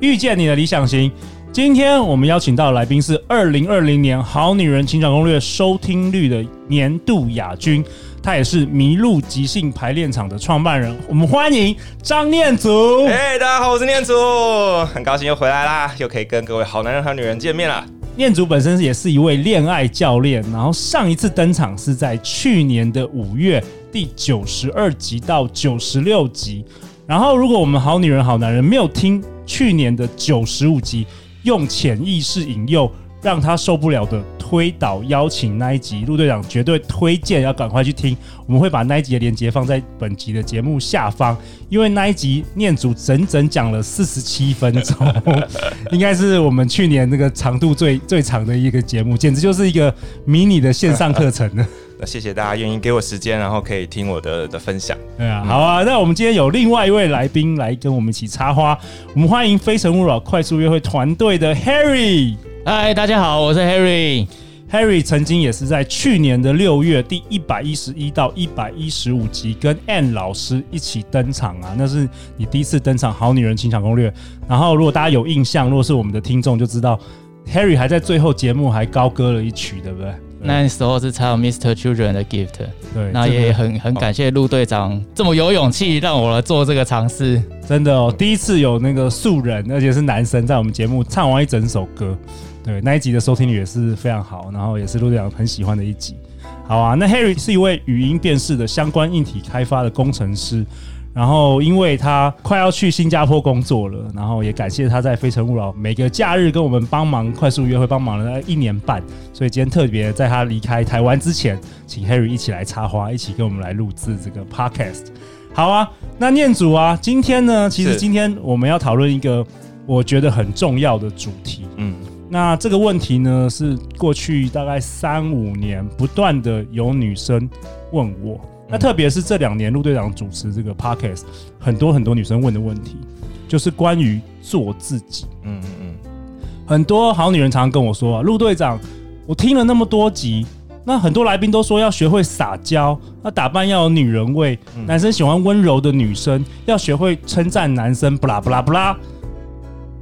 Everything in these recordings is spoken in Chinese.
遇见你的理想型。今天我们邀请到的来宾是二零二零年《好女人情场攻略》收听率的年度亚军，他也是麋鹿即兴排练场的创办人。我们欢迎张念祖。哎，大家好，我是念祖，很高兴又回来啦，又可以跟各位好男人、好女人见面了。念祖本身也是一位恋爱教练，然后上一次登场是在去年的五月第九十二集到九十六集。然后，如果我们好女人、好男人没有听。去年的九十五集，用潜意识引诱让他受不了的推倒邀请那一集，陆队长绝对推荐要赶快去听。我们会把那一集的链接放在本集的节目下方，因为那一集念祖整整讲了四十七分钟，应该是我们去年那个长度最最长的一个节目，简直就是一个迷你的线上课程呢。那谢谢大家愿意给我时间，然后可以听我的的分享。对啊，好啊。那我们今天有另外一位来宾来跟我们一起插花，我们欢迎非诚勿扰快速约会团队的 Harry。嗨，大家好，我是 Harry。Harry 曾经也是在去年的六月第一百一十一到一百一十五集跟 Ann 老师一起登场啊，那是你第一次登场《好女人情场攻略》。然后如果大家有印象，如果是我们的听众就知道，Harry 还在最后节目还高歌了一曲，对不对？那时候是唱 Mr. Children 的 Gift，对，那也很很感谢陆队长这么有勇气让我来做这个尝试，真的哦，第一次有那个素人，而且是男生在我们节目唱完一整首歌，对，那一集的收听率也是非常好，然后也是陆队长很喜欢的一集。好啊，那 Harry 是一位语音辨识的相关硬体开发的工程师。然后，因为他快要去新加坡工作了，然后也感谢他在非诚勿扰每个假日跟我们帮忙快速约会，帮忙了一年半，所以今天特别在他离开台湾之前，请 Harry 一起来插花，一起跟我们来录制这个 Podcast。好啊，那念祖啊，今天呢，其实今天我们要讨论一个我觉得很重要的主题。嗯，那这个问题呢，是过去大概三五年不断的有女生问我。那特别是这两年，陆队长主持这个 podcast，很多很多女生问的问题，就是关于做自己。嗯嗯嗯，很多好女人常常跟我说啊，陆队长，我听了那么多集，那很多来宾都说要学会撒娇，那打扮要有女人味，男生喜欢温柔的女生，要学会称赞男生，不啦不啦不啦。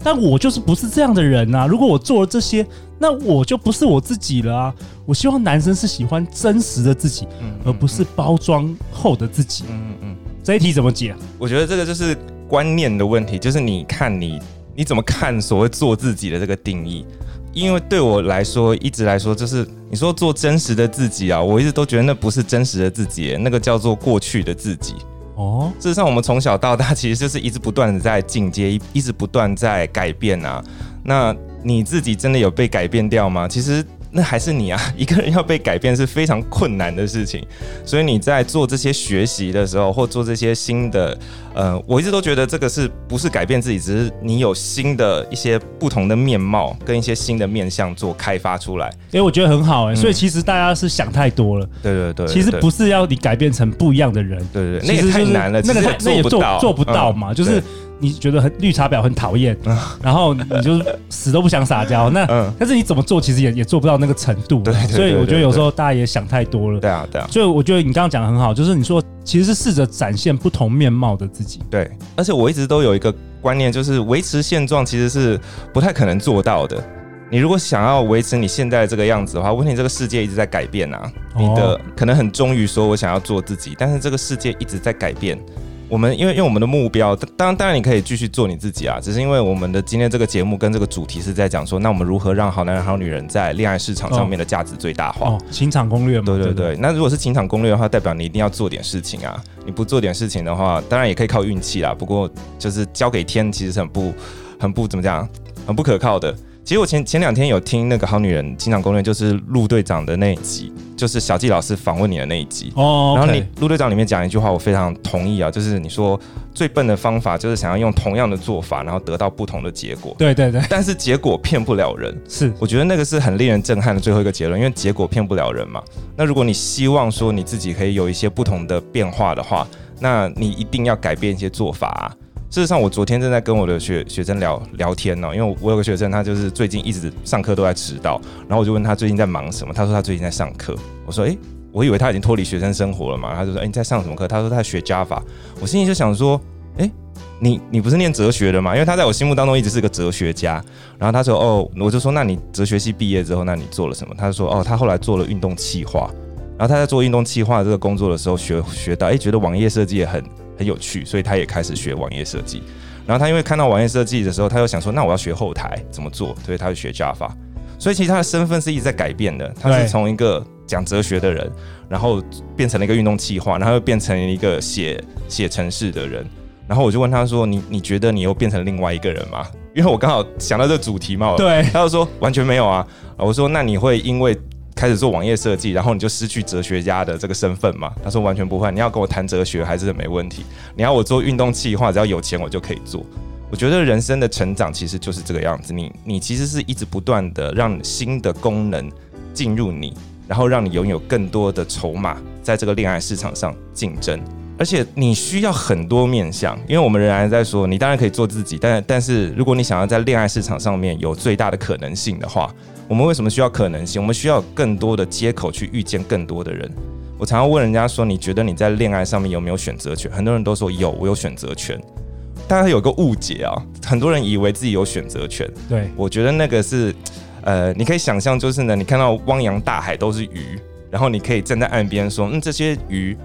但我就是不是这样的人啊！如果我做了这些，那我就不是我自己了啊！我希望男生是喜欢真实的自己，而不是包装后的自己。嗯嗯嗯，这一题怎么解？我觉得这个就是观念的问题，就是你看你你怎么看所谓做自己的这个定义？因为对我来说，一直来说，就是你说做真实的自己啊，我一直都觉得那不是真实的自己，那个叫做过去的自己。哦，事实上，我们从小到大 其实就是一直不断的在进阶，一直不断在改变啊。那你自己真的有被改变掉吗？其实。那还是你啊！一个人要被改变是非常困难的事情，所以你在做这些学习的时候，或做这些新的，呃，我一直都觉得这个是不是改变自己，只是你有新的一些不同的面貌跟一些新的面向做开发出来。哎，我觉得很好哎、欸，所以其实大家是想太多了。对对对，其实不是要你改变成不一样的人。对对对，那也太难了，那个那也做做不到嘛，就是。你觉得很绿茶婊很讨厌，然后你就死都不想撒娇。那 但是你怎么做，其实也也做不到那个程度。对，所以我觉得有时候大家也想太多了。对啊，对啊。所以我觉得你刚刚讲的很好，就是你说其实是试着展现不同面貌的自己。对，而且我一直都有一个观念，就是维持现状其实是不太可能做到的。你如果想要维持你现在这个样子的话，问题这个世界一直在改变啊。你的可能很忠于说我想要做自己，但是这个世界一直在改变。我们因为因为我们的目标，当然当然你可以继续做你自己啊，只是因为我们的今天这个节目跟这个主题是在讲说，那我们如何让好男人好女人在恋爱市场上面的价值最大化？哦，情场攻略嘛。对对对，那如果是情场攻略的话，代表你一定要做点事情啊，你不做点事情的话，当然也可以靠运气啦，不过就是交给天，其实是很不很不怎么讲，很不可靠的。其实我前前两天有听那个好女人情场攻略，就是陆队长的那一集。就是小纪老师访问你的那一集哦，然后你陆队长里面讲一句话，我非常同意啊，就是你说最笨的方法就是想要用同样的做法，然后得到不同的结果。对对对，但是结果骗不了人，是我觉得那个是很令人震撼的最后一个结论，因为结果骗不了人嘛。那如果你希望说你自己可以有一些不同的变化的话，那你一定要改变一些做法啊。事实上，我昨天正在跟我的学学生聊聊天呢，因为我有个学生，他就是最近一直上课都在迟到，然后我就问他最近在忙什么，他说他最近在上课。我说，诶，我以为他已经脱离学生生活了嘛，他就说，诶，你在上什么课？他说他在学 Java。我心里就想说，诶，你你不是念哲学的吗？因为他在我心目当中一直是个哲学家。然后他说，哦，我就说，那你哲学系毕业之后，那你做了什么？他就说，哦，他后来做了运动企划。然后他在做运动企划这个工作的时候学，学学到，诶，觉得网页设计也很很有趣，所以他也开始学网页设计。然后他因为看到网页设计的时候，他又想说，那我要学后台怎么做？所以他就学 Java。所以其实他的身份是一直在改变的。他是从一个讲哲学的人，然后变成了一个运动计划，然后又变成一个写写程式的人。然后我就问他说：“你你觉得你又变成另外一个人吗？”因为我刚好想到这个主题嘛。对。他就说完全没有啊。我说那你会因为开始做网页设计，然后你就失去哲学家的这个身份嘛？他说完全不会。你要跟我谈哲学还是没问题。你要我做运动计划，只要有钱我就可以做。我觉得人生的成长其实就是这个样子。你你其实是一直不断的让新的功能进入你，然后让你拥有更多的筹码，在这个恋爱市场上竞争。而且你需要很多面相，因为我们仍然在说，你当然可以做自己，但但是如果你想要在恋爱市场上面有最大的可能性的话，我们为什么需要可能性？我们需要更多的接口去遇见更多的人。我常常问人家说，你觉得你在恋爱上面有没有选择权？很多人都说有，我有选择权。大家有个误解啊，很多人以为自己有选择权。对，我觉得那个是，呃，你可以想象，就是呢，你看到汪洋大海都是鱼，然后你可以站在岸边说，嗯，这些鱼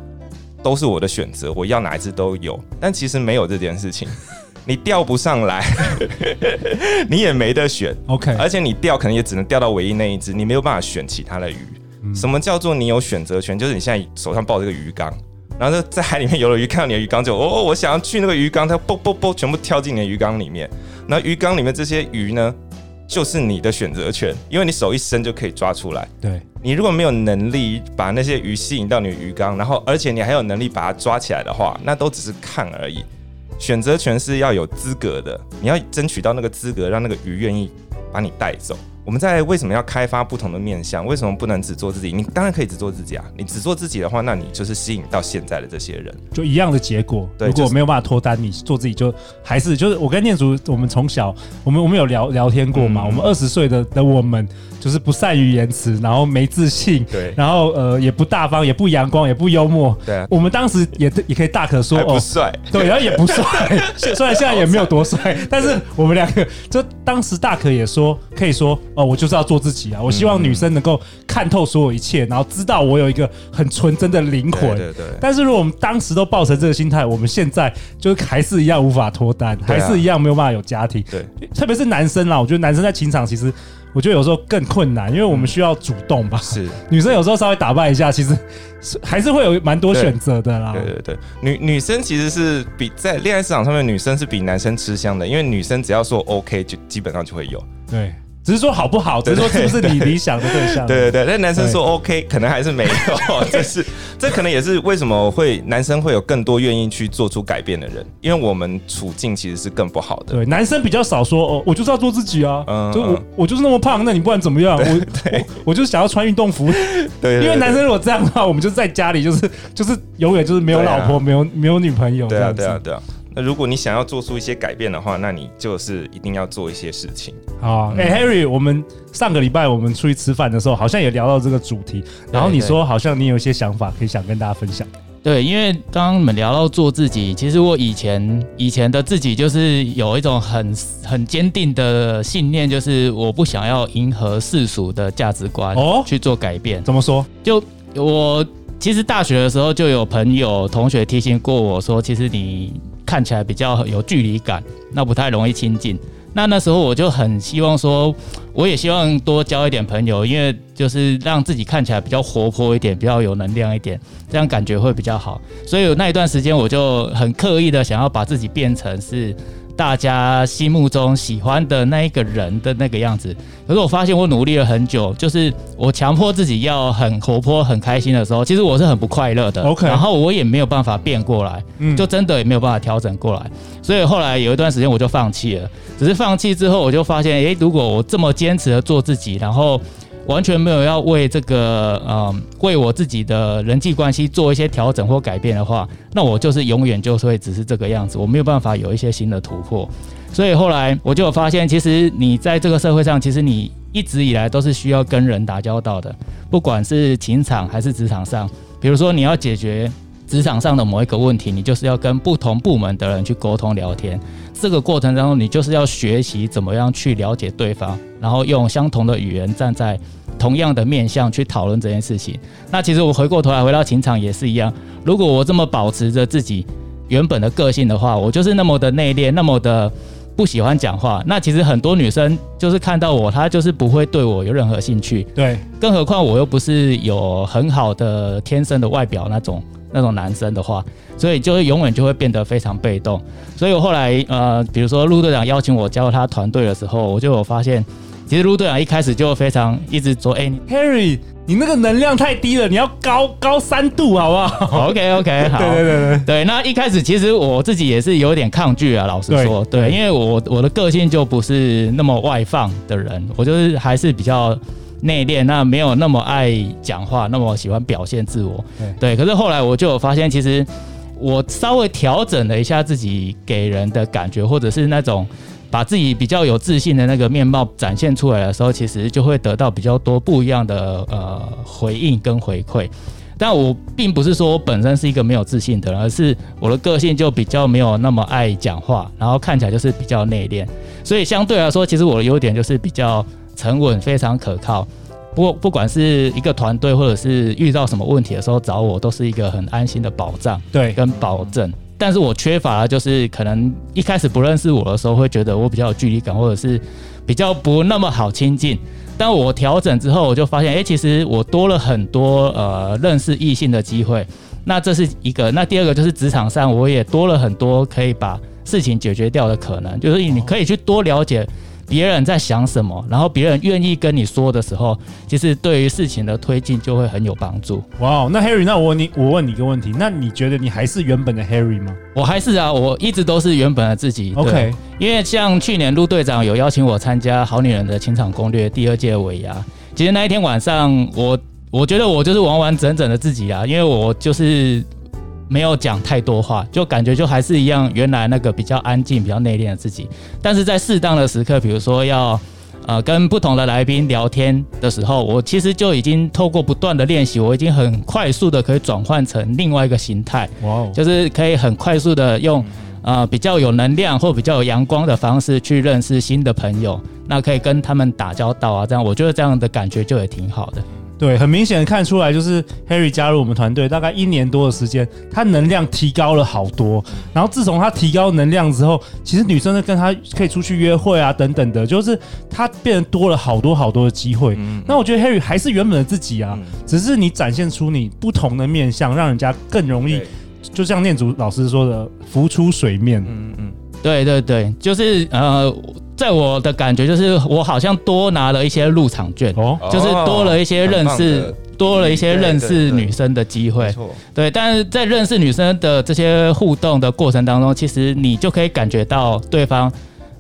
都是我的选择，我要哪一只都有。但其实没有这件事情，你钓不上来，你也没得选。OK，而且你钓可能也只能钓到唯一那一只，你没有办法选其他的鱼。嗯。什么叫做你有选择权？就是你现在手上抱这个鱼缸。然后在海里面游了鱼，看到你的鱼缸就哦，我想要去那个鱼缸，它啵啵啵全部跳进你的鱼缸里面。那鱼缸里面这些鱼呢，就是你的选择权，因为你手一伸就可以抓出来。对，你如果没有能力把那些鱼吸引到你的鱼缸，然后而且你还有能力把它抓起来的话，那都只是看而已。选择权是要有资格的，你要争取到那个资格，让那个鱼愿意把你带走。我们在为什么要开发不同的面向？为什么不能只做自己？你当然可以只做自己啊！你只做自己的话，那你就是吸引到现在的这些人，就一样的结果。对，如果没有办法脱单，你做自己就还是就是我跟念祖，我们从小我们我们有聊聊天过嘛？嗯、我们二十岁的的我们。就是不善于言辞，然后没自信，对，然后呃也不大方，也不阳光，也不幽默，对啊。我们当时也也可以大可说不帅，哦，对，然后也不帅，虽然现在也没有多帅，但是我们两个就当时大可也说，可以说哦，我就是要做自己啊，我希望女生能够看透所有一切，然后知道我有一个很纯真的灵魂，对对对。但是如果我们当时都抱成这个心态，我们现在就是还是一样无法脱单，还是一样没有办法有家庭，对。特别是男生啦，我觉得男生在情场其实。我觉得有时候更困难，因为我们需要主动吧。是，女生有时候稍微打扮一下，其实 还是会有蛮多选择的啦。对对对，女女生其实是比在恋爱市场上面，女生是比男生吃香的，因为女生只要说 OK，就基本上就会有。对。只是说好不好，只是说是不是你理想的对象？对对对，但男生说 OK，可能还是没有。这是这可能也是为什么会男生会有更多愿意去做出改变的人，因为我们处境其实是更不好的。对，男生比较少说哦，我就是要做自己啊，嗯，就我我就是那么胖，那你不管怎么样，我我我就是想要穿运动服。对，因为男生如果这样的话，我们就在家里就是就是永远就是没有老婆，没有没有女朋友。对啊对啊对啊。那如果你想要做出一些改变的话，那你就是一定要做一些事情。好，哎、欸、，Harry，我们上个礼拜我们出去吃饭的时候，好像也聊到这个主题，然后你说好像你有一些想法可以想跟大家分享。对，因为刚刚你们聊到做自己，其实我以前以前的自己就是有一种很很坚定的信念，就是我不想要迎合世俗的价值观哦去做改变。怎么说？就我其实大学的时候就有朋友同学提醒过我说，其实你。看起来比较有距离感，那不太容易亲近。那那时候我就很希望说，我也希望多交一点朋友，因为就是让自己看起来比较活泼一点，比较有能量一点，这样感觉会比较好。所以那一段时间我就很刻意的想要把自己变成是大家心目中喜欢的那一个人的那个样子。可是我发现我努力了很久，就是我强迫自己要很活泼、很开心的时候，其实我是很不快乐的。OK，然后我也没有办法变过来，嗯，就真的也没有办法调整过来。所以后来有一段时间我就放弃了。只是放弃之后，我就发现，诶，如果我这么坚持的做自己，然后。完全没有要为这个，嗯，为我自己的人际关系做一些调整或改变的话，那我就是永远就会只是这个样子，我没有办法有一些新的突破。所以后来我就发现，其实你在这个社会上，其实你一直以来都是需要跟人打交道的，不管是情场还是职场上。比如说你要解决职场上的某一个问题，你就是要跟不同部门的人去沟通聊天。这个过程当中，你就是要学习怎么样去了解对方，然后用相同的语言站在同样的面向去讨论这件事情。那其实我回过头来回到情场也是一样，如果我这么保持着自己原本的个性的话，我就是那么的内敛，那么的不喜欢讲话。那其实很多女生就是看到我，她就是不会对我有任何兴趣。对，更何况我又不是有很好的天生的外表那种。那种男生的话，所以就是永远就会变得非常被动。所以我后来呃，比如说陆队长邀请我加入他团队的时候，我就有发现，其实陆队长一开始就非常一直说：“哎、欸、，Harry，你那个能量太低了，你要高 高三度，好不好？”OK OK，好，对对对对对。那一开始其实我自己也是有点抗拒啊，老实说，对，对，因为我我的个性就不是那么外放的人，我就是还是比较。内敛，那没有那么爱讲话，那么喜欢表现自我。对，对，可是后来我就有发现，其实我稍微调整了一下自己给人的感觉，或者是那种把自己比较有自信的那个面貌展现出来的时候，其实就会得到比较多不一样的呃回应跟回馈。但我并不是说我本身是一个没有自信的人，而是我的个性就比较没有那么爱讲话，然后看起来就是比较内敛。所以相对来说，其实我的优点就是比较。沉稳，非常可靠。不过，不管是一个团队，或者是遇到什么问题的时候找我，都是一个很安心的保障，对，跟保证。但是我缺乏的就是可能一开始不认识我的时候，会觉得我比较有距离感，或者是比较不那么好亲近。但我调整之后，我就发现，哎，其实我多了很多呃认识异性的机会。那这是一个。那第二个就是职场上，我也多了很多可以把事情解决掉的可能，就是你可以去多了解。别人在想什么，然后别人愿意跟你说的时候，其实对于事情的推进就会很有帮助。哇，wow，那 Harry，那我问你，我问你一个问题，那你觉得你还是原本的 Harry 吗？我还是啊，我一直都是原本的自己。OK，因为像去年陆队长有邀请我参加《好女人的情场攻略》第二届尾牙，其实那一天晚上，我我觉得我就是完完整整的自己啊，因为我就是。没有讲太多话，就感觉就还是一样，原来那个比较安静、比较内敛的自己。但是在适当的时刻，比如说要呃跟不同的来宾聊天的时候，我其实就已经透过不断的练习，我已经很快速的可以转换成另外一个形态。哇，Wow. 就是可以很快速的用呃比较有能量或比较有阳光的方式去认识新的朋友，那可以跟他们打交道啊，这样我觉得这样的感觉就也挺好的。对，很明显的看出来，就是 Harry 加入我们团队大概一年多的时间，他能量提高了好多。然后自从他提高能量之后，其实女生呢跟他可以出去约会啊等等的，就是他变得多了好多好多的机会。嗯、那我觉得 Harry 还是原本的自己啊，嗯、只是你展现出你不同的面相，让人家更容易，就像念祖老师说的，浮出水面。嗯嗯，对对对，就是呃。在我的感觉，就是我好像多拿了一些入场券，哦，就是多了一些认识，多了一些认识女生的机会。对，但是在认识女生的这些互动的过程当中，其实你就可以感觉到对方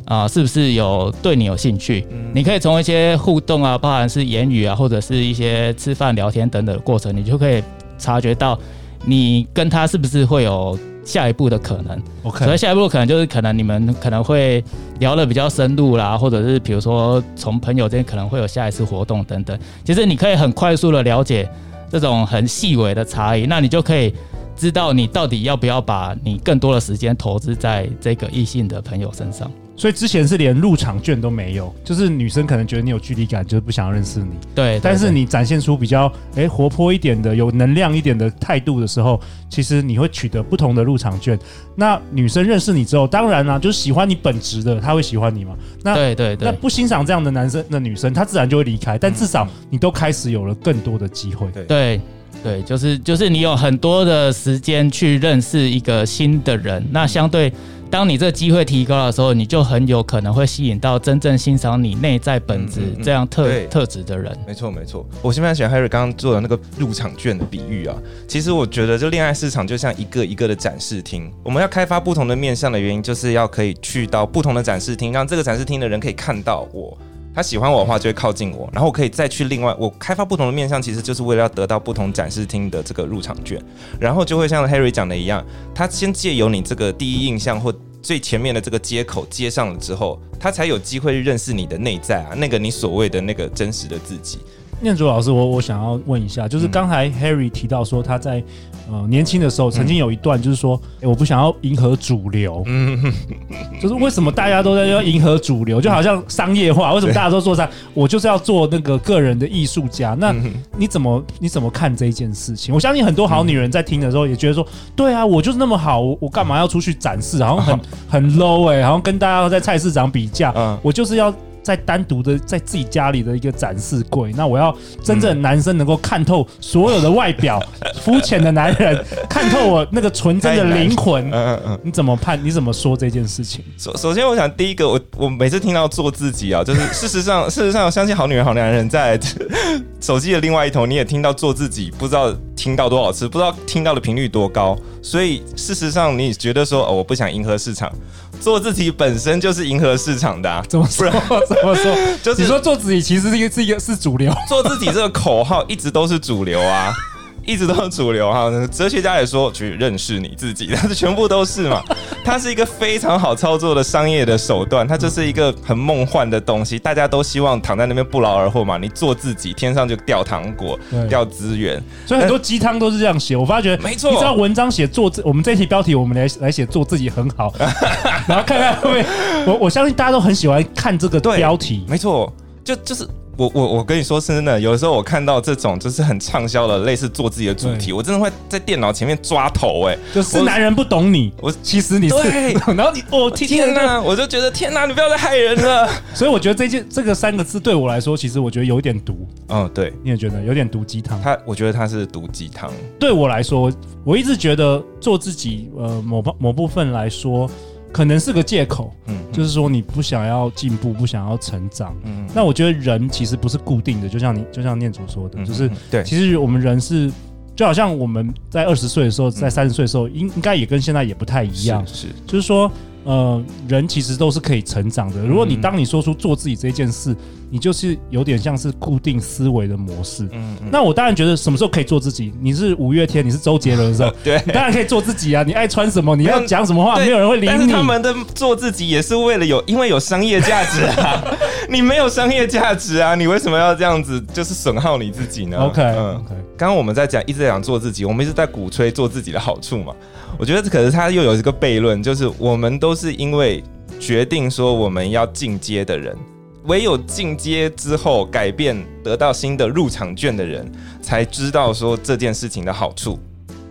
啊、呃，是不是有对你有兴趣？你可以从一些互动啊，包含是言语啊，或者是一些吃饭聊天等等的过程，你就可以察觉到你跟他是不是会有。下一步的可能，OK，所以下一步可能就是可能你们可能会聊的比较深入啦，或者是比如说从朋友之间可能会有下一次活动等等。其实你可以很快速的了解这种很细微的差异，那你就可以知道你到底要不要把你更多的时间投资在这个异性的朋友身上。所以之前是连入场券都没有，就是女生可能觉得你有距离感，就是不想要认识你。对，但是你展现出比较诶活泼一点的、有能量一点的态度的时候，其实你会取得不同的入场券。那女生认识你之后，当然啦、啊，就是喜欢你本质的，她会喜欢你嘛。那对对对，那不欣赏这样的男生的女生，她自然就会离开。但至少你都开始有了更多的机会。对对对，就是就是你有很多的时间去认识一个新的人，那相对。当你这个机会提高的时候，你就很有可能会吸引到真正欣赏你内在本质这样特、嗯嗯、特质的人。没错，没错。我现在喜欢 Harry 刚刚做的那个入场券的比喻啊。其实我觉得，就恋爱市场就像一个一个的展示厅。我们要开发不同的面向的原因，就是要可以去到不同的展示厅，让这个展示厅的人可以看到我。他喜欢我的话，就会靠近我，然后我可以再去另外，我开发不同的面向，其实就是为了要得到不同展示厅的这个入场券，然后就会像 Harry 讲的一样，他先借由你这个第一印象或最前面的这个接口接上了之后，他才有机会认识你的内在啊，那个你所谓的那个真实的自己。念祖老师，我我想要问一下，就是刚才 Harry 提到说他在呃年轻的时候曾经有一段，就是说，我不想要迎合主流，嗯，就是为什么大家都在要迎合主流，就好像商业化，为什么大家都做商，我就是要做那个个人的艺术家？那你怎么你怎么看这一件事情？我相信很多好女人在听的时候也觉得说，对啊，我就是那么好，我我干嘛要出去展示？好像很 很 low 哎、欸，好像跟大家在菜市场比价，我就是要。在单独的在自己家里的一个展示柜，那我要真正男生能够看透所有的外表，肤浅的男人 看透我那个纯真的灵魂。嗯嗯嗯，你怎么判？你怎么说这件事情？首首先，我想第一个，我我每次听到做自己啊，就是 事实上，事实上，我相信好女人、好男人在手机的另外一头，你也听到做自己，不知道听到多少次，不知道听到的频率多高。所以事实上，你觉得说，哦，我不想迎合市场。做自己本身就是迎合市场的，啊，怎么说？怎么说？就是你说做自己，其实是一个是一个是主流。做自己这个口号一直都是主流啊。一直都是主流哈，哲学家也说去认识你自己，但是全部都是嘛。它是一个非常好操作的商业的手段，它就是一个很梦幻的东西。大家都希望躺在那边不劳而获嘛。你做自己，天上就掉糖果，掉资源。所以很多鸡汤都是这样写。我发觉，没错。你知道文章写做自，我们这一题标题我们来来写做自己很好，然后看看会不会。我我相信大家都很喜欢看这个标题。没错，就就是。我我我跟你说真的，有的时候我看到这种就是很畅销的类似做自己的主题，我真的会在电脑前面抓头哎、欸，就是男人不懂你，我其实你是，对 然后你哦天天哪，我就觉得天哪，你不要再害人了。所以我觉得这件这个三个字对我来说，其实我觉得有点毒。嗯，对，你也觉得有点毒鸡汤？他我觉得他是毒鸡汤。对我来说，我一直觉得做自己，呃，某某部分来说。可能是个借口，嗯，就是说你不想要进步，不想要成长，嗯，那我觉得人其实不是固定的，就像你，就像念祖说的，就是对，其实我们人是，就好像我们在二十岁的时候，在三十岁的时候，应应该也跟现在也不太一样，是，就是说。呃，人其实都是可以成长的。如果你当你说出做自己这件事，你就是有点像是固定思维的模式。嗯，那我当然觉得什么时候可以做自己？你是五月天，你是周杰伦的时候，对，你当然可以做自己啊！你爱穿什么，你要讲什么话，没有人会理你。但是他们的做自己也是为了有，因为有商业价值啊。你没有商业价值啊，你为什么要这样子，就是损耗你自己呢？OK，嗯，OK。刚刚我们在讲，一直在讲做自己，我们一直在鼓吹做自己的好处嘛。我觉得这可是他又有一个悖论，就是我们都是因为决定说我们要进阶的人，唯有进阶之后改变，得到新的入场券的人，才知道说这件事情的好处。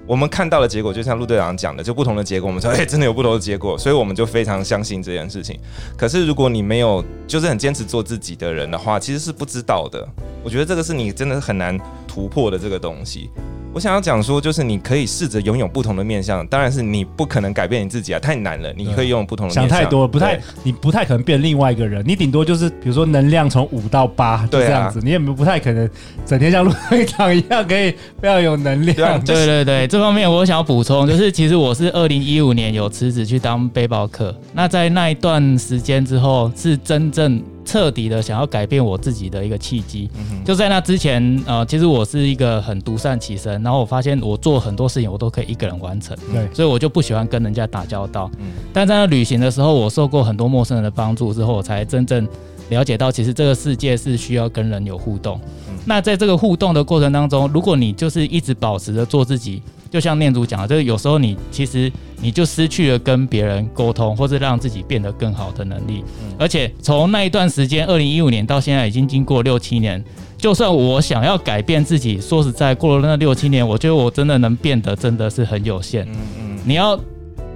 我们看到的结果，就像陆队长讲的，就不同的结果。我们说，哎，真的有不同的结果，所以我们就非常相信这件事情。可是如果你没有，就是很坚持做自己的人的话，其实是不知道的。我觉得这个是你真的是很难突破的这个东西。我想要讲说，就是你可以试着拥有不同的面相，当然是你不可能改变你自己啊，太难了。你可以拥有不同的面向，想太多，不太，你不太可能变另外一个人。你顶多就是，比如说能量从五到八，就这样子。你也不太可能整天像陆会长一样，可以 非常有能量。对对对，这方面我想要补充，就是其实我是二零一五年有辞职去当背包客，那在那一段时间之后，是真正。彻底的想要改变我自己的一个契机，就在那之前，呃，其实我是一个很独善其身，然后我发现我做很多事情我都可以一个人完成，对，所以我就不喜欢跟人家打交道。但在那旅行的时候，我受过很多陌生人的帮助之后，我才真正了解到，其实这个世界是需要跟人有互动。那在这个互动的过程当中，如果你就是一直保持着做自己。就像念祖讲的，就是有时候你其实你就失去了跟别人沟通，或是让自己变得更好的能力。而且从那一段时间，二零一五年到现在已经经过六七年，就算我想要改变自己，说实在，过了那六七年，我觉得我真的能变得真的是很有限。嗯嗯，你要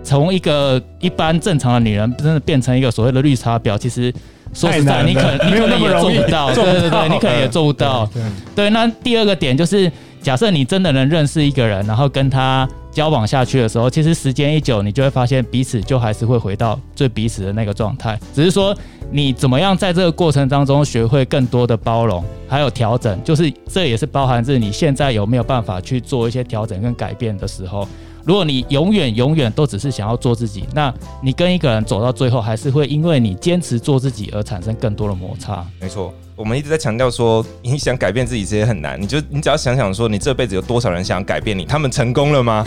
从一个一般正常的女人，真的变成一个所谓的绿茶婊，其实说实在，你可能你可能也做不到。对对对，你可能也做不到。对，那第二个点就是。假设你真的能认识一个人，然后跟他交往下去的时候，其实时间一久，你就会发现彼此就还是会回到最彼此的那个状态，只是说你怎么样在这个过程当中学会更多的包容，还有调整，就是这也是包含着你现在有没有办法去做一些调整跟改变的时候。如果你永远永远都只是想要做自己，那你跟一个人走到最后，还是会因为你坚持做自己而产生更多的摩擦。没错，我们一直在强调说，你想改变自己，其实很难。你就你只要想想说，你这辈子有多少人想改变你，他们成功了吗？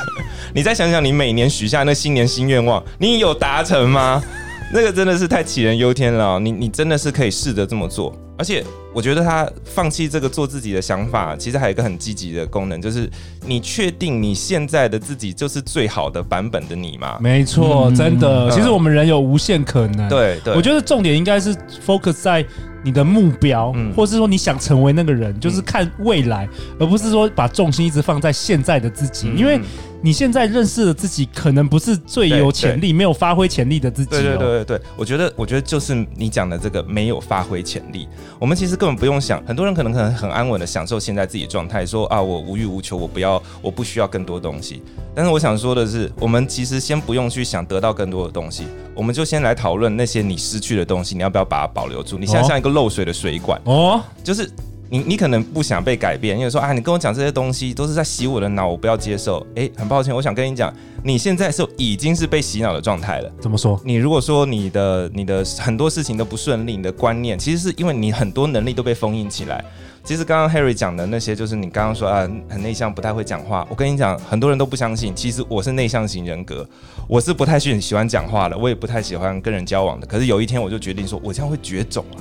你再想想，你每年许下那新年新愿望，你有达成吗？那个真的是太杞人忧天了。你你真的是可以试着这么做。而且我觉得他放弃这个做自己的想法，其实还有一个很积极的功能，就是你确定你现在的自己就是最好的版本的你吗？没错，真的。嗯、其实我们人有无限可能。对对，我觉得重点应该是 focus 在你的目标，嗯、或是说你想成为那个人，就是看未来，嗯、而不是说把重心一直放在现在的自己，嗯、因为。你现在认识的自己，可能不是最有潜力、没有发挥潜力的自己。对对对对对，我觉得，我觉得就是你讲的这个没有发挥潜力。我们其实根本不用想，很多人可能可能很安稳的享受现在自己状态，说啊，我无欲无求，我不要，我不需要更多东西。但是我想说的是，我们其实先不用去想得到更多的东西，我们就先来讨论那些你失去的东西，你要不要把它保留住？你现在像一个漏水的水管哦，就是。你你可能不想被改变，因为说啊，你跟我讲这些东西都是在洗我的脑，我不要接受。诶，很抱歉，我想跟你讲，你现在是已经是被洗脑的状态了。怎么说？你如果说你的你的很多事情都不顺利，你的观念其实是因为你很多能力都被封印起来。其实刚刚 Harry 讲的那些，就是你刚刚说啊，很内向，不太会讲话。我跟你讲，很多人都不相信，其实我是内向型人格，我是不太喜喜欢讲话的，我也不太喜欢跟人交往的。可是有一天我就决定说，我这样会绝种啊。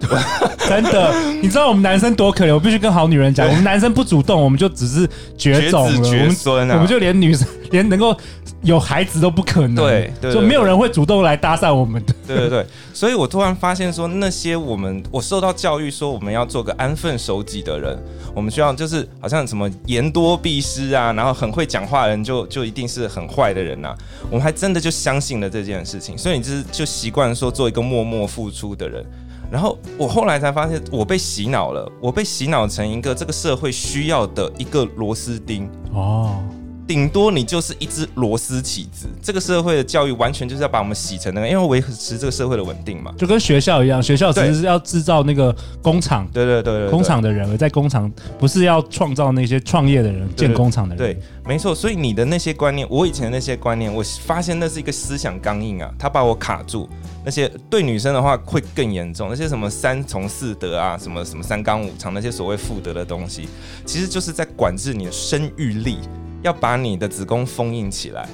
真的，你知道我们男生多可怜？我必须跟好女人讲，我们男生不主动，我们就只是绝种了，绝孙啊，我们就连女生连能够有孩子都不可能，对，就没有人会主动来搭讪我们的。对对对，所以我突然发现说，那些我们我受到教育说我们要做个安分守己的人，我们需要就是好像什么言多必失啊，然后很会讲话的人就就一定是很坏的人啊，我们还真的就相信了这件事情，所以你就是就习惯说做一个默默付出的人。然后我后来才发现，我被洗脑了，我被洗脑成一个这个社会需要的一个螺丝钉哦。顶多你就是一只螺丝起子，这个社会的教育完全就是要把我们洗成那个，因为维持这个社会的稳定嘛，就跟学校一样，学校只是要制造那个工厂，对对对对，工厂的人，而在工厂不是要创造那些创业的人，建工厂的人，对，没错。所以你的那些观念，我以前的那些观念，我发现那是一个思想刚硬啊，它把我卡住。那些对女生的话会更严重，那些什么三从四德啊，什么什么三纲五常那些所谓妇德的东西，其实就是在管制你的生育力。要把你的子宫封印起来，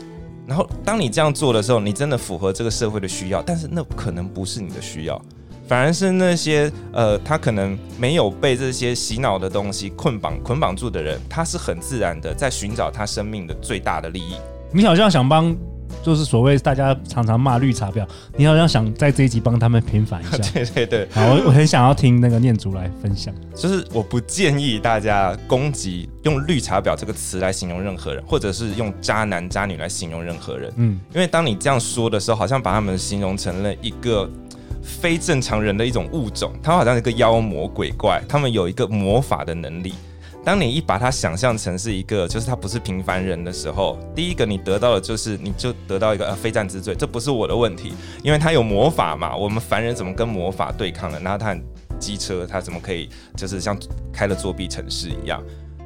然后当你这样做的时候，你真的符合这个社会的需要，但是那可能不是你的需要，反而是那些呃，他可能没有被这些洗脑的东西捆绑捆绑住的人，他是很自然的在寻找他生命的最大的利益。你好像想帮。就是所谓大家常常骂绿茶婊，你好像想在这一集帮他们平反一下。对对对，好，我我很想要听那个念祖来分享。就是我不建议大家攻击用绿茶婊这个词来形容任何人，或者是用渣男渣女来形容任何人。嗯，因为当你这样说的时候，好像把他们形容成了一个非正常人的一种物种，他们好像一个妖魔鬼怪，他们有一个魔法的能力。当你一把它想象成是一个，就是他不是平凡人的时候，第一个你得到的就是，你就得到一个呃非战之罪，这不是我的问题，因为他有魔法嘛，我们凡人怎么跟魔法对抗呢？然后他很机车，他怎么可以就是像开了作弊程式一样？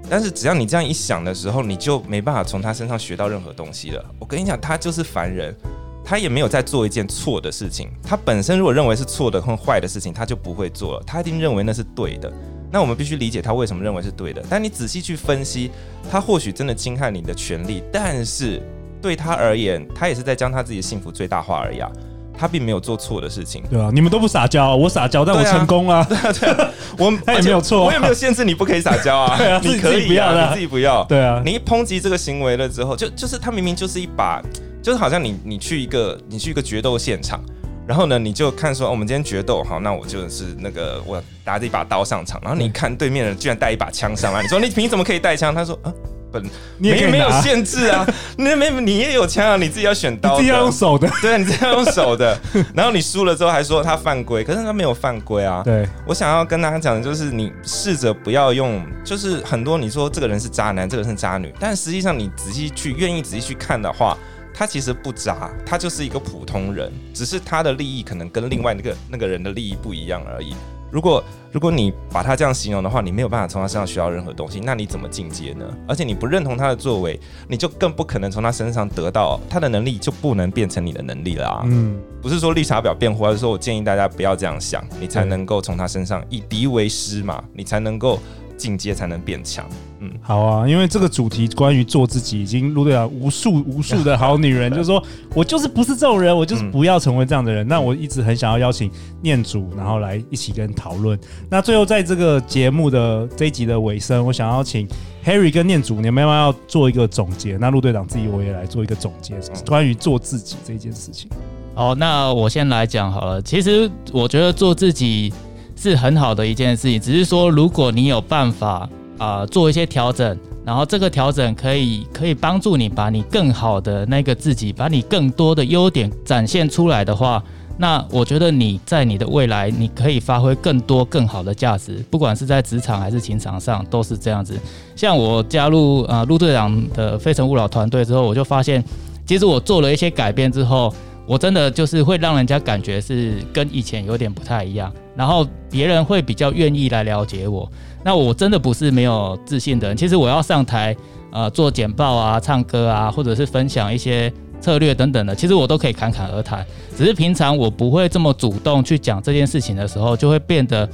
但是只要你这样一想的时候，你就没办法从他身上学到任何东西了。我跟你讲，他就是凡人，他也没有在做一件错的事情，他本身如果认为是错的或坏的事情，他就不会做了，他一定认为那是对的。那我们必须理解他为什么认为是对的，但你仔细去分析，他或许真的侵害你的权利，但是对他而言，他也是在将他自己的幸福最大化而已啊，他并没有做错的事情。对啊，你们都不撒娇，我撒娇，但我成功啊。对啊，对啊，我他也没有错，我也没有限制你不可以撒娇啊。对啊，你可以啊，你自己不要。对啊，你一抨击这个行为了之后，就就是他明明就是一把，就是好像你你去一个你去一个决斗现场。然后呢，你就看说，我们今天决斗，好，那我就是那个我拿着一把刀上场。然后你看对面的人居然带一把枪上来，你说你凭什么可以带枪？他说啊，本 你也没没有限制啊，那没你也有枪啊，你自己要选刀，你自己要用手的。对，你自己要用手的。然后你输了之后还说他犯规，可是他没有犯规啊。对，我想要跟大家讲的就是，你试着不要用，就是很多你说这个人是渣男，这个人是渣女，但实际上你仔细去愿意仔细去看的话，他其实不渣，他就是一个普通人，只是他的利益可能跟另外那个那个人的利益不一样而已。如果如果你把他这样形容的话，你没有办法从他身上学到任何东西，那你怎么进阶呢？而且你不认同他的作为，你就更不可能从他身上得到他的能力，就不能变成你的能力了啊！嗯，不是说绿茶婊辩护，而是说我建议大家不要这样想，你才能够从他身上以敌为师嘛，你才能够。进阶才能变强。嗯，好啊，因为这个主题关于做自己，已经陆队长无数无数的好女人，就是说我就是不是这种人，我就是不要成为这样的人。嗯、那我一直很想要邀请念祖，然后来一起跟讨论。那最后在这个节目的这一集的尾声，我想要请 Harry 跟念祖，你们要不要做一个总结？那陆队长自己我也来做一个总结，关于做自己这件事情。好，那我先来讲好了。其实我觉得做自己。是很好的一件事情，只是说，如果你有办法啊、做一些调整，然后这个调整可以可以帮助你把你更好的那个自己，把你更多的优点展现出来的话，那我觉得你在你的未来，你可以发挥更多更好的价值，不管是在职场还是情场上，都是这样子。像我加入啊陆队长的非诚勿扰团队之后，我就发现，其实我做了一些改变之后。我真的就是会让人家感觉是跟以前有点不太一样，然后别人会比较愿意来了解我。那我真的不是没有自信的人，其实我要上台呃做简报啊、唱歌啊，或者是分享一些策略等等的，其实我都可以侃侃而谈。只是平常我不会这么主动去讲这件事情的时候，就会变得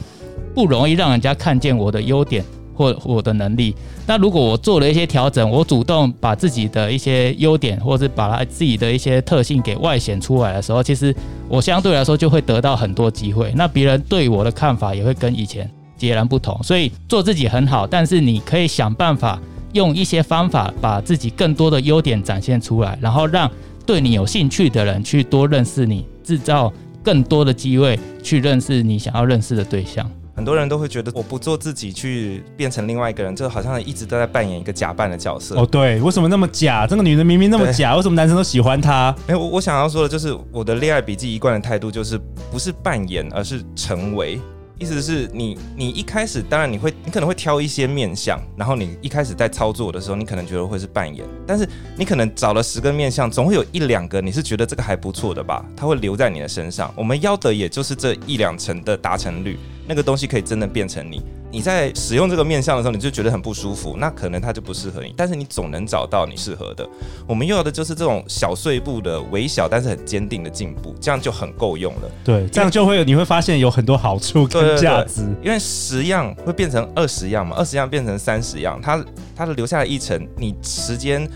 不容易让人家看见我的优点。或我的能力，那如果我做了一些调整，我主动把自己的一些优点，或者是把他自己的一些特性给外显出来的时候，其实我相对来说就会得到很多机会。那别人对我的看法也会跟以前截然不同。所以做自己很好，但是你可以想办法用一些方法把自己更多的优点展现出来，然后让对你有兴趣的人去多认识你，制造更多的机会去认识你想要认识的对象。很多人都会觉得我不做自己去变成另外一个人，就好像一直都在扮演一个假扮的角色。哦，对，为什么那么假？这个女人明明那么假，为什么男生都喜欢她？哎，我我想要说的就是我的恋爱笔记一贯的态度就是不是扮演，而是成为。意思是你，你一开始当然你会，你可能会挑一些面相，然后你一开始在操作的时候，你可能觉得会是扮演，但是你可能找了十个面相，总会有一两个你是觉得这个还不错的吧，它会留在你的身上。我们要的也就是这一两成的达成率，那个东西可以真的变成你。你在使用这个面相的时候，你就觉得很不舒服，那可能它就不适合你。但是你总能找到你适合的。我们要的就是这种小碎步的微小但是很坚定的进步，这样就很够用了。对，这样就会有你会发现有很多好处跟价值。因为十样会变成二十样嘛，二十样变成三十样，它它的留下来一层，你时间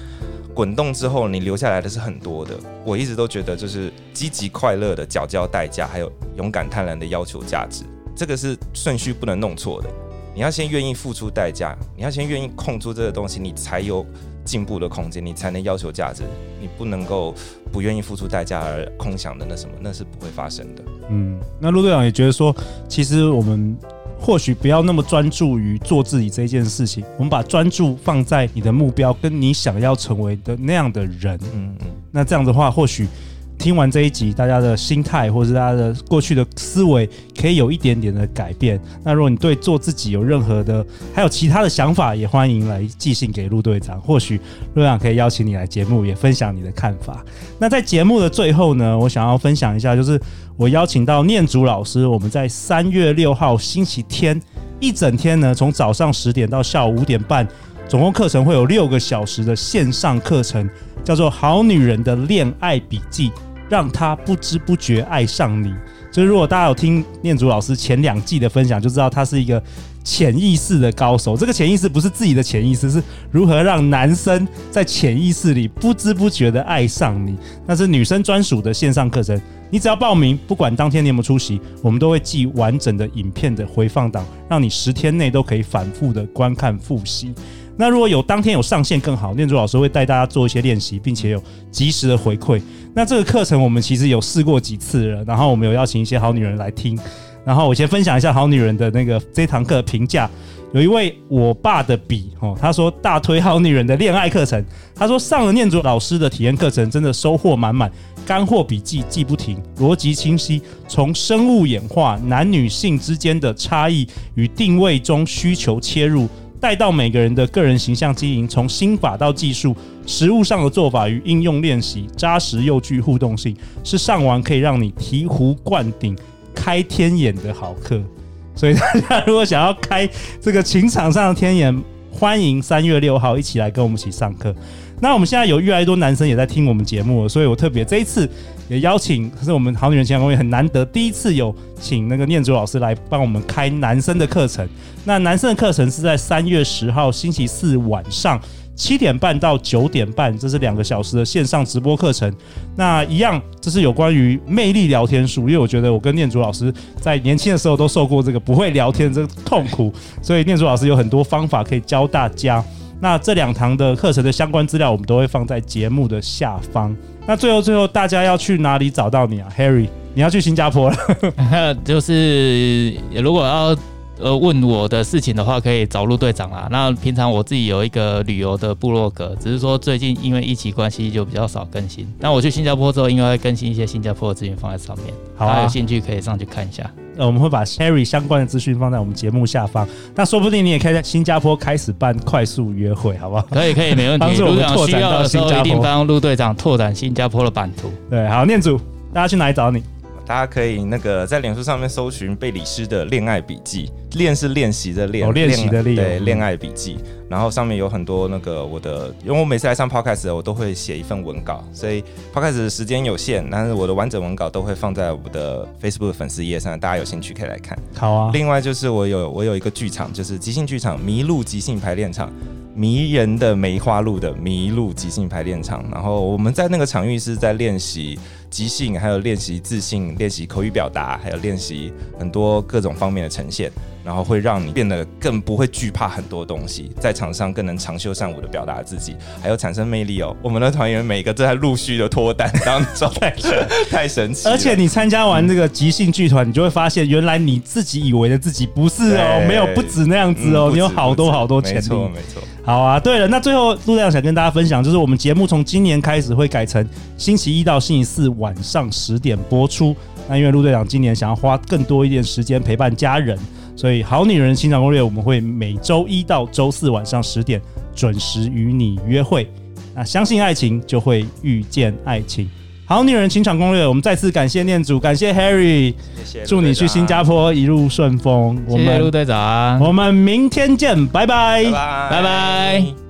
滚动之后，你留下来的是很多的。我一直都觉得，就是积极快乐的缴交代价，还有勇敢贪婪的要求价值，这个是顺序不能弄错的。你要先愿意付出代价，你要先愿意控住这个东西，你才有进步的空间，你才能要求价值。你不能够不愿意付出代价而空想的那什么，那是不会发生的。嗯，那陆队长也觉得说，其实我们或许不要那么专注于做自己这件事情，我们把专注放在你的目标跟你想要成为的那样的人。嗯嗯，那这样的话，或许。听完这一集，大家的心态或是大家的过去的思维，可以有一点点的改变。那如果你对做自己有任何的，还有其他的想法，也欢迎来寄信给陆队长。或许陆队长可以邀请你来节目，也分享你的看法。那在节目的最后呢，我想要分享一下，就是我邀请到念祖老师，我们在三月六号星期天一整天呢，从早上十点到下午五点半，总共课程会有六个小时的线上课程，叫做《好女人的恋爱笔记》。让他不知不觉爱上你。就是如果大家有听念祖老师前两季的分享，就知道他是一个潜意识的高手。这个潜意识不是自己的潜意识，是如何让男生在潜意识里不知不觉的爱上你。那是女生专属的线上课程，你只要报名，不管当天你有没有出席，我们都会寄完整的影片的回放档，让你十天内都可以反复的观看复习。那如果有当天有上线更好，念珠老师会带大家做一些练习，并且有及时的回馈。那这个课程我们其实有试过几次了，然后我们有邀请一些好女人来听。然后我先分享一下好女人的那个这堂课的评价。有一位我爸的笔哦，他说大推好女人的恋爱课程。他说上了念珠老师的体验课程，真的收获满满，干货笔记记不停，逻辑清晰，从生物演化、男女性之间的差异与定位中需求切入，带到每个人的个人形象经营，从心法到技术，实务上的做法与应用练习，扎实又具互动性，是上完可以让你醍醐灌顶、开天眼的好课。所以大家如果想要开这个情场上的天眼，欢迎三月六号一起来跟我们一起上课。那我们现在有越来越多男生也在听我们节目了，所以我特别这一次也邀请，可是我们好女人情场攻略很难得第一次有请那个念祖老师来帮我们开男生的课程。那男生的课程是在三月十号星期四晚上。七点半到九点半，这是两个小时的线上直播课程。那一样，这是有关于魅力聊天术，因为我觉得我跟念祖老师在年轻的时候都受过这个不会聊天这个痛苦，所以念祖老师有很多方法可以教大家。那这两堂的课程的相关资料，我们都会放在节目的下方。那最后最后，大家要去哪里找到你啊，Harry？你要去新加坡了，就是如果要。呃，问我的事情的话，可以找陆队长啦。那平常我自己有一个旅游的部落格，只是说最近因为疫情关系就比较少更新。那我去新加坡之后，应该会更新一些新加坡的资讯放在上面。好啊，有兴趣可以上去看一下。呃，我们会把 Harry 相关的资讯放在我们节目下方。那说不定你也可以在新加坡开始办快速约会，好不好？可以，可以，没问题。帮助我们拓展到新加坡，一定帮陆队长拓展新加坡的版图。对，好，念祖，大家去哪里找你？大家可以那个在脸书上面搜寻贝里斯的恋爱笔记，练是练习的练，哦，练习的练，对，恋爱笔记。然后上面有很多那个我的，因为我每次来上 podcast，我都会写一份文稿，所以 podcast 的时间有限，但是我的完整文稿都会放在我的 Facebook 粉丝页上，大家有兴趣可以来看。好啊。另外就是我有我有一个剧场，就是即兴剧场迷路即兴排练场，迷人的梅花鹿的迷路即兴排练场。然后我们在那个场域是在练习。即兴，还有练习自信，练习口语表达，还有练习很多各种方面的呈现，然后会让你变得更不会惧怕很多东西，在场上更能长袖善舞的表达自己，还有产生魅力哦。我们的团员每个都在陆续的脱单 当中，太神奇。而且你参加完这个即兴剧团，你就会发现，原来你自己以为的自己不是哦，没有不止那样子哦，嗯、你有好多好多潜力。没错，没错。好啊，对了，那最后陆队长想跟大家分享，就是我们节目从今年开始会改成星期一到星期四晚上十点播出。那因为陆队长今年想要花更多一点时间陪伴家人，所以好女人情场攻略我们会每周一到周四晚上十点准时与你约会。那相信爱情，就会遇见爱情。好女人情场攻略，我们再次感谢念祖，感谢 Harry，谢谢，祝你去新加坡一路顺风。谢谢陆队长，我们明天见，拜拜，拜拜。拜拜。